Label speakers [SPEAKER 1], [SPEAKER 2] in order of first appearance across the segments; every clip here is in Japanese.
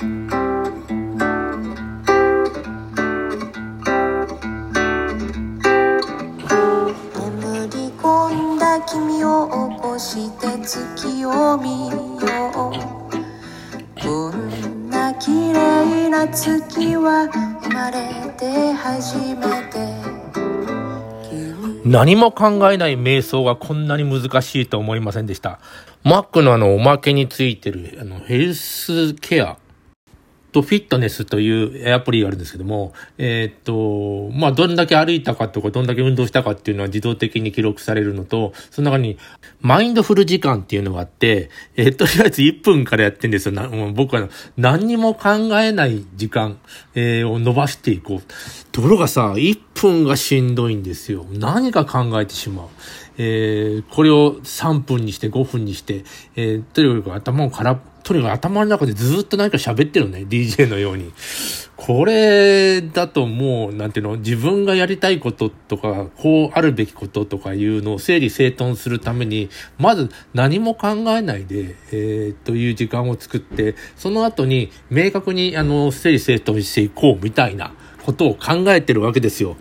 [SPEAKER 1] 眠り込んだ君を起こして月を見よう。こんな綺麗な月は生まれて初めて。
[SPEAKER 2] 何も考えない瞑想がこんなに難しいと思いませんでした。Mac のあの、おまけについてる、あの、ヘルスケア。とフィットネスというアプリがあるんですけども、えーっと、まあ、どんだけ歩いたかとか、どんだけ運動したかっていうのは自動的に記録されるのと、その中に、マインドフル時間っていうのがあって、えーとりあえず1分からやってんですよ。な僕は何にも考えない時間、えーを伸ばしていこう。ところがさ、1分がしんどいんですよ。何か考えてしまう。えーこれを3分にして5分にして、えーとにかく頭をから、とにかく頭の中でずっと何か喋ってるね。DJ のように。これだともう、なんていうの、自分がやりたいこととか、こうあるべきこととかいうのを整理整頓するために、まず何も考えないで、えーという時間を作って、その後に明確にあの、整理整頓していこうみたいなことを考えてるわけですよ。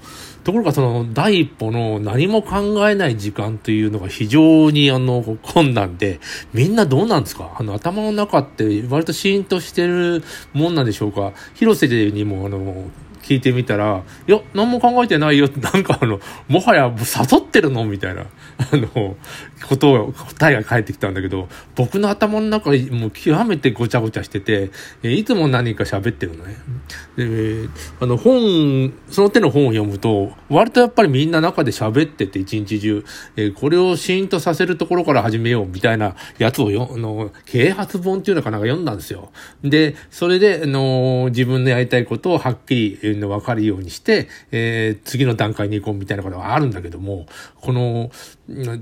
[SPEAKER 2] ところがその第一歩の何も考えない時間というのが非常にあの困難で、みんなどうなんですか？あの頭の中って割とシーンとしてるもんなんでしょうか？広瀬にもあの、聞いてみたら、いや、何も考えてないよって、なんかあの、もはや誘ってるの？みたいな、あの、ことを、答えが返ってきたんだけど、僕の頭の中もう極めてごちゃごちゃしてて、えいつも何か喋ってるのね。で、あの本、その手の本を読むと、割とやっぱりみんな中で喋ってて一日中、えーこれをシーンとさせるところから始めようみたいなやつをよ、あの、啓発本っていうのかなんか読んだんですよ。で、それで、あの、自分のやりたいことをはっきり分かるようにして、えー次の段階に行こうみたいなことがあるんだけども、この、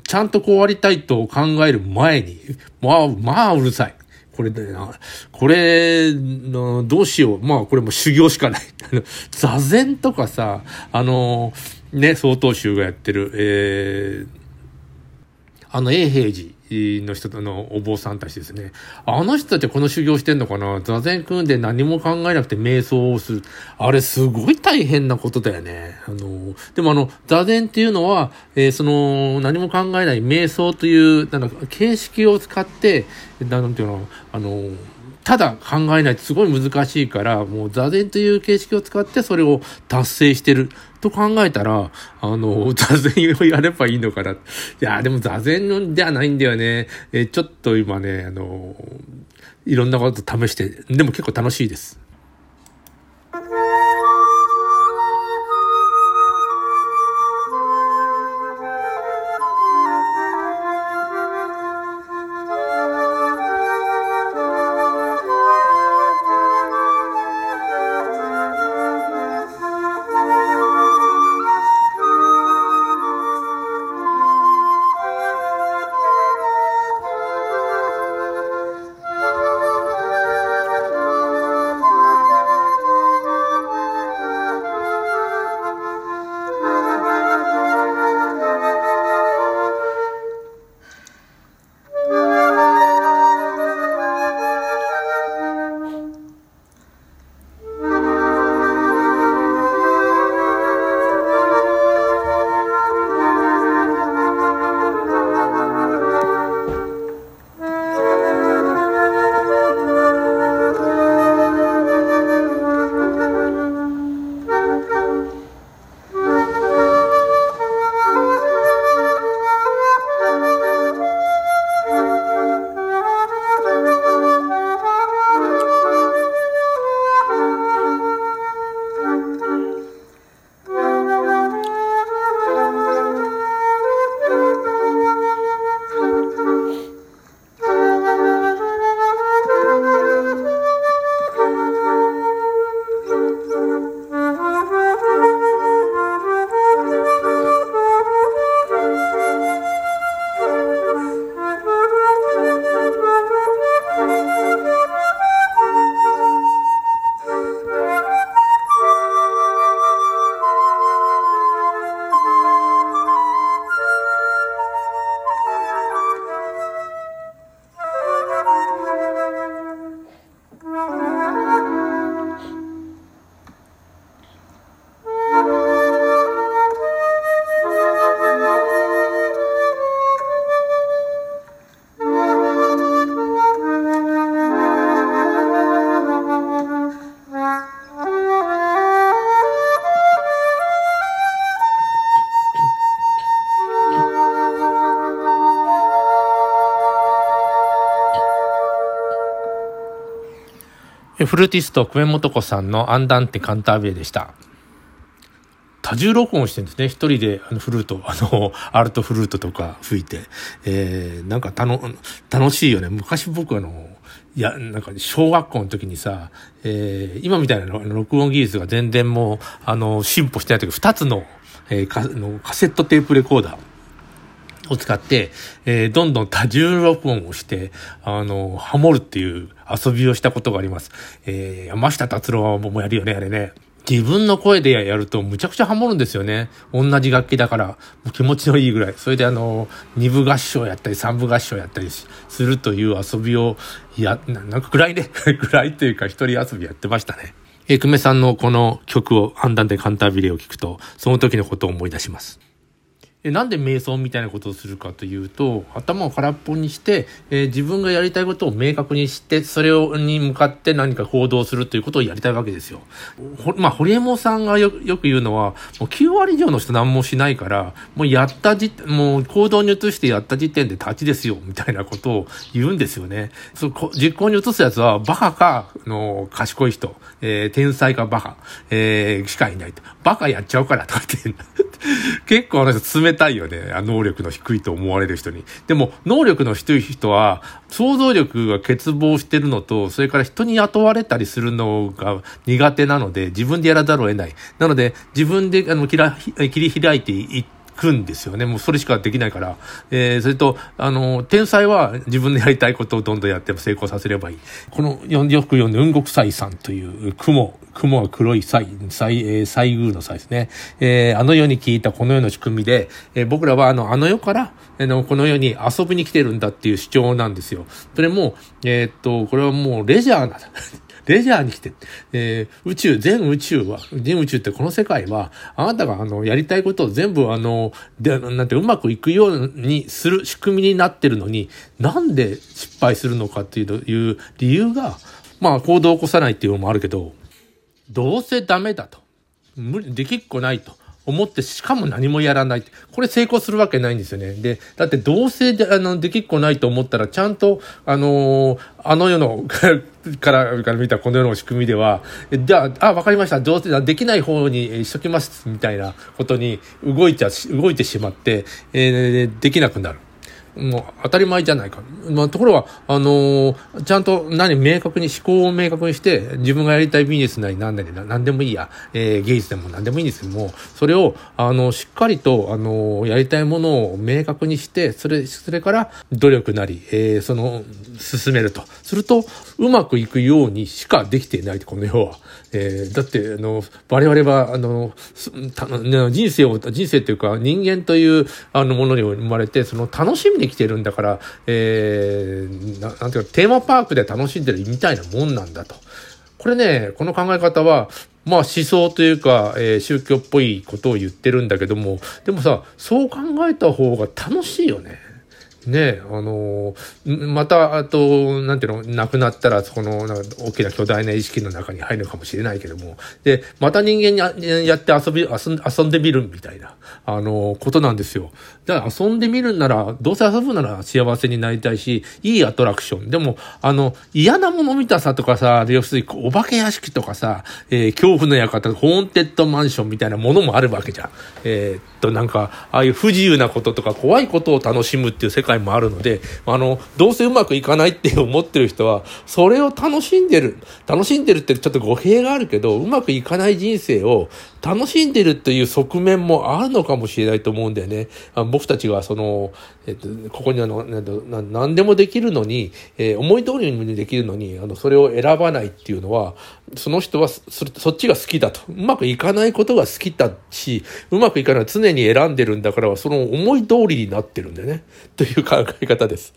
[SPEAKER 2] ちゃんとこうありたいと考える前に、まあ、まあうるさい。これでな、これ、どうしよう。まあ、これも修行しかない。座禅とかさ、あの、ね、曹洞宗がやってる、えーあの、永平寺の人とのお坊さんたちですね。あの人たちこの修行してんのかな？座禅組んで何も考えなくて瞑想をする。あれすごい大変なことだよね。あの、でもあの、座禅っていうのは、えーその、何も考えない瞑想という、なんだ形式を使って、なんていうの、あの、ただ考えないとすごい難しいから、もう座禅という形式を使ってそれを達成してると考えたら、あの、座禅をやればいいのかな。いや、でも座禅ではないんだよね。えちょっと今ね、あの、いろんなこと試して、でも結構楽しいです。フルーティスト、久米元子さんのアンダンテカンタービレでした。多重録音してるんですね。一人であのフルート、あの、アルトフルートとか吹いて。えー、なんかたの、楽しいよね。昔僕あの、いや、なんか小学校の時にさ、えー、今みたいな録音技術が全然もう、あの、進歩してない時、二つの、えー、カのカセットテープレコーダー。を使って、えー、どんどん多重録音をして、あの、ハモるっていう遊びをしたことがあります。えー、山下達郎はもうやるよね、あれね。自分の声でやるとむちゃくちゃハモるんですよね。同じ楽器だから、気持ちのいいぐらい。それであの、二部合唱やったり三部合唱やったりするという遊びを、や、なんか暗いね。暗いというか一人遊びやってましたね。え久米さんのこの曲を、判断でカンタービレを聞くと、その時のことを思い出します。えなんで瞑想みたいなことをするかというと、頭を空っぽにして、えー、自分がやりたいことを明確にして、それをに向かって何か行動するということをやりたいわけですよ。まあ、堀江門さんがよく言うのは、もう9割以上の人何もしないから、もうやったじ、もう行動に移してやった時点で立ちですよ、みたいなことを言うんですよね。そこ実行に移すやつは、バカか、の、賢い人、えー、天才かバカ、えー、しかいないと。バカやっちゃうからとかって結構あの人冷たいよね。能力の低いと思われる人に。でも、能力の低い人は、想像力が欠乏してるのと、それから人に雇われたりするのが苦手なので、自分でやらざるを得ない。なので、自分であの切り開いていって、くんですよね。もうそれしかできないから。えー、それと、あの、天才は自分でやりたいことをどんどんやっても成功させればいい。このよく読んで、雲国祭さんという雲、雲は黒い祭、祭、えー、祭宮の祭ですね。えー、あの世に聞いたこの世の仕組みで、えー、僕らはあの、あの世から、あの、この世に遊びに来てるんだっていう主張なんですよ。それも、えー、っと、これはもうレジャーなんだ。レジャーに来て、えー、宇宙、全宇宙は、全宇宙ってこの世界は、あなたがあの、やりたいことを全部あの、で、なんてうまくいくようにする仕組みになってるのに、なんで失敗するのかっていう理由が、まあ行動を起こさないっていうのもあるけど、どうせダメだと。無理、できっこないと。思って、しかも何もやらない。これ成功するわけないんですよね。で、だってどうせで、あの、できっこないと思ったら、ちゃんと、あのー、あの世のからから見たこのような仕組みでは、じゃあ、あ、わかりました。どうせできない方にしときます。みたいなことに動いちゃ、動いてしまって、えー、できなくなる。もう当たり前じゃないか。まあ、ところは、あのー、ちゃんと何、明確に、思考を明確にして、自分がやりたいビジネスなり何なり何でもいいや、えー、芸術でも何でもいいんですけども、それを、あの、しっかりと、あのー、やりたいものを明確にして、それ、それから努力なり、えー、その、進めると。すると、うまくいくようにしかできていないこの世は。えー、だって、あの、我々は、あの、人生を、人生っていうか、人間という、あの、ものに生まれて、その、楽しみに来てるんだから、えー、ななんていうか、テーマパークで楽しんでるみたいなもんなんだと。これね、この考え方は、まあ思想というか、えー、宗教っぽいことを言ってるんだけども、でもさ、そう考えた方が楽しいよね。ねあのー、また、あと、なんていうの、亡くなったら、そこの、なんか大きな巨大な意識の中に入るかもしれないけども、で、また人間にやって遊び、遊んでみるみたいな、あのー、ことなんですよ。だから遊んでみるなら、どうせ遊ぶなら幸せになりたいし、いいアトラクション。でも、あの、嫌なもの見たさとかさ、要するにお化け屋敷とかさ、えー、恐怖の館、ホーンテッドマンションみたいなものもあるわけじゃん。え、っと、なんか、ああいう不自由なこととか怖いことを楽しむっていう世界もあるので、あの、どうせうまくいかないって思ってる人は、それを楽しんでる。楽しんでるってちょっと語弊があるけど、うまくいかない人生を楽しんでるっていう側面もあるのかもしれないと思うんだよね。僕たちがその、えっと、ここにあの、何でもできるのに、えー、思い通りにできるのに、あの、それを選ばないっていうのは、その人はそそっちが好きだと。うまくいかないことが好きだし、うまくいかない常に選んでるんだから、その思い通りになってるんだよね。という考え方です。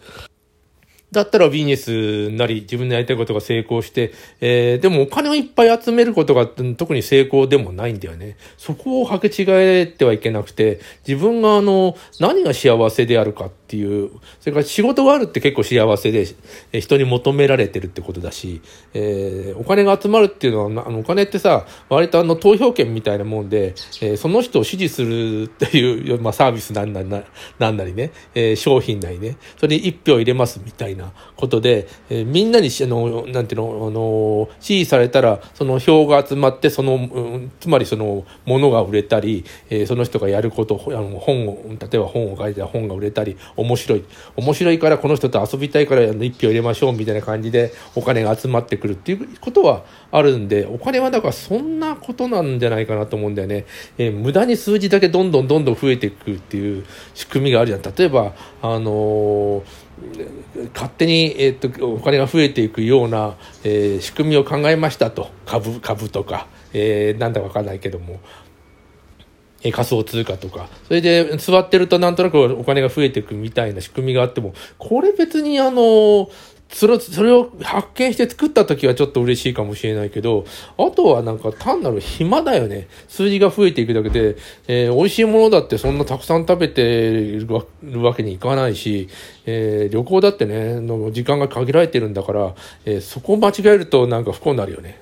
[SPEAKER 2] だったらビジネスなり自分のやりたいことが成功して、えー、でもお金をいっぱい集めることが特に成功でもないんだよね。そこを履け違えてはいけなくて、自分があの、何が幸せであるかっていう、それから仕事があるって結構幸せで、人に求められてるってことだし、えーお金が集まるっていうのは、あのお金ってさ、割とあの投票権みたいなもんで、えーその人を支持するっていう、まあ、サービスなんなりななんなりね、えー商品なりね、それに一票入れますみたいなことで、えーみんなに、あの、なんていうの、あの、支持されたら、その票が集まって、その、うんつまりその、物が売れたり、えーその人がやること、あの本を、例えば本を書いたら本が売れたり、面白い。面白いからこの人と遊びたいからあの一票入れましょうみたいな感じでお金が集まってくるっていうことはあるんで、お金はだからそんなことなんじゃないかなと思うんだよね。えー無駄に数字だけどんどんどんどん増えていくっていう仕組みがあるじゃん。例えば、あのー勝手に、えーっとお金が増えていくような、えー仕組みを考えましたと株株とか、えーなんだか分かんないけどもえ仮想通貨とか。それで座ってるとなんとなくお金が増えていくみたいな仕組みがあっても、これ別にあの、それそれを発見して作った時はちょっと嬉しいかもしれないけど、あとはなんか単なる暇だよね。数字が増えていくだけで、えー美味しいものだってそんなたくさん食べてるわるわけにいかないし、えー旅行だってね、の時間が限られてるんだから、えーそこを間違えるとなんか不幸になるよね。